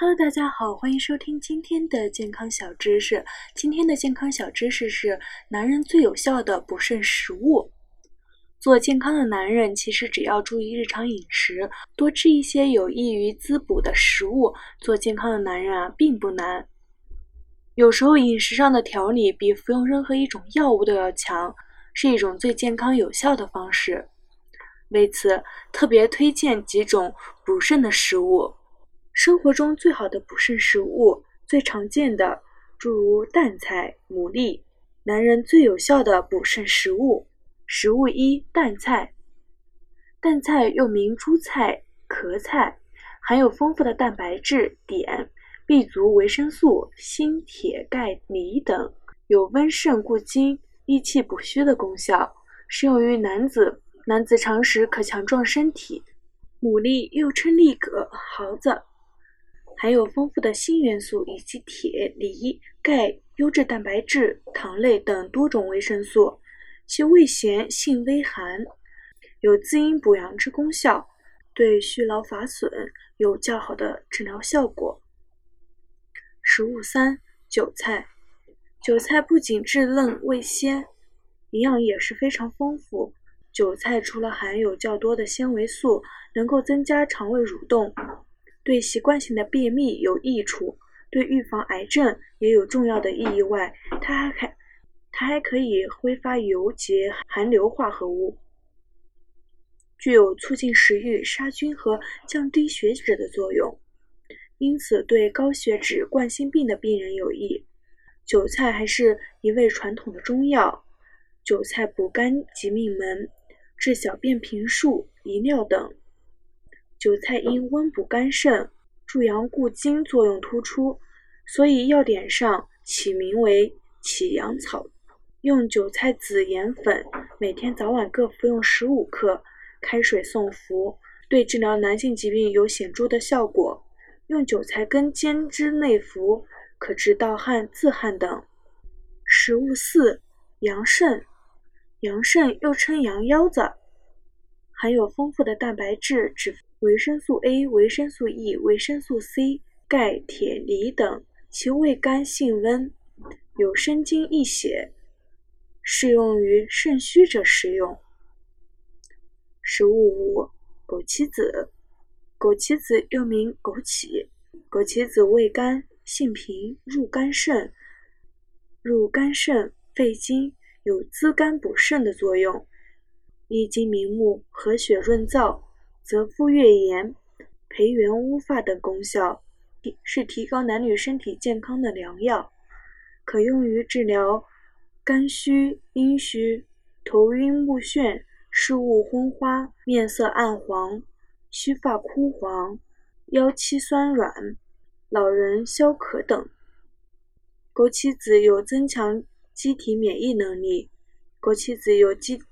Hello，大家好，欢迎收听今天的健康小知识。今天的健康小知识是男人最有效的补肾食物。做健康的男人，其实只要注意日常饮食，多吃一些有益于滋补的食物，做健康的男人啊，并不难。有时候饮食上的调理比服用任何一种药物都要强，是一种最健康有效的方式。为此，特别推荐几种补肾的食物。生活中最好的补肾食物，最常见的诸如蛋菜、牡蛎，男人最有效的补肾食物。食物一：蛋菜。蛋菜又名猪菜、壳菜，含有丰富的蛋白质、碘、B 族维生素、锌、铁、钙、锂等，有温肾固精、益气补虚的功效，适用于男子。男子常食可强壮身体。牡蛎又称栗葛、毫子。含有丰富的锌元素以及铁、锂、钙、优质蛋白质、糖类等多种维生素，其味咸，性微寒，有滋阴补阳之功效，对虚劳乏损有较好的治疗效果。食物三：韭菜。韭菜不仅质嫩味鲜，营养也是非常丰富。韭菜除了含有较多的纤维素，能够增加肠胃蠕动。对习惯性的便秘有益处，对预防癌症也有重要的意义外，它还可它还可以挥发油及含硫化合物，具有促进食欲、杀菌和降低血脂的作用，因此对高血脂、冠心病的病人有益。韭菜还是一味传统的中药，韭菜补肝及命门，治小便频数、遗尿等。韭菜因温补肝肾、助阳固精作用突出，所以药典上起名为起阳草。用韭菜籽盐粉，每天早晚各服用十五克，开水送服，对治疗男性疾病有显著的效果。用韭菜根煎汁内服，可治盗汗、自汗等。食物四：羊肾。羊肾又称羊腰子，含有丰富的蛋白质、脂肪。维生素 A、维生素 E、维生素 C、钙、铁、锂等，其味甘性温，有生津益血，适用于肾虚者食用。食物五：枸杞子。枸杞子又名枸杞，枸杞子味甘，性平，入肝肾，入肝肾、肺经，有滋肝补肾的作用。益精明目，和血润燥。则敷月炎、培元乌发等功效，是提高男女身体健康的良药，可用于治疗肝虚、阴虚、头晕目眩、视物昏花、面色暗黄、须发枯黄、腰膝酸软、老人消渴等。枸杞子有增强机体免疫能力，枸杞子有机，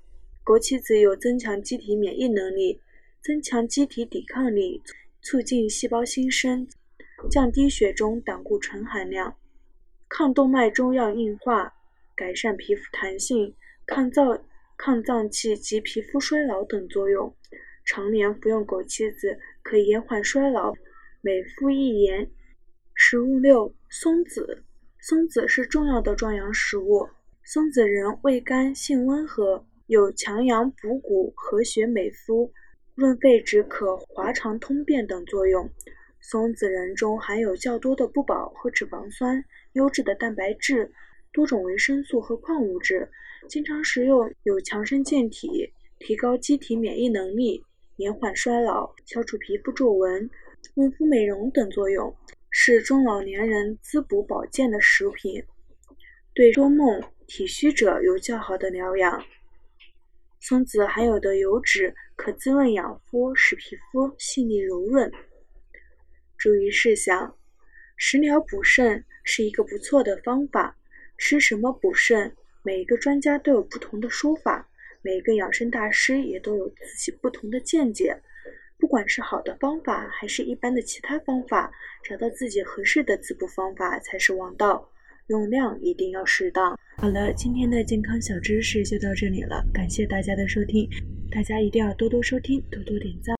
枸杞子有增强机体免疫能力。增强机体抵抗力，促进细胞新生，降低血中胆固醇含量，抗动脉粥样硬化，改善皮肤弹性，抗造抗脏器及皮肤衰老等作用。常年服用枸杞子可延缓衰老，美肤益颜。食物六：松子。松子是重要的壮阳食物。松子仁味甘，性温和，有强阳补骨、和血美肤。润肺止渴、滑肠通便等作用。松子仁中含有较多的不饱和脂肪酸、优质的蛋白质、多种维生素和矿物质，经常食用有强身健体、提高机体免疫能力、延缓衰老、消除皮肤皱纹、润肤美容等作用，是中老年人滋补保健的食品，对多梦、体虚者有较好的疗养。松子含有的油脂可滋润养肤，使皮肤细腻柔润。注意事项：食疗补肾是一个不错的方法。吃什么补肾，每一个专家都有不同的说法，每一个养生大师也都有自己不同的见解。不管是好的方法，还是一般的其他方法，找到自己合适的滋补方法才是王道。用量一定要适当。好了，今天的健康小知识就到这里了，感谢大家的收听，大家一定要多多收听，多多点赞。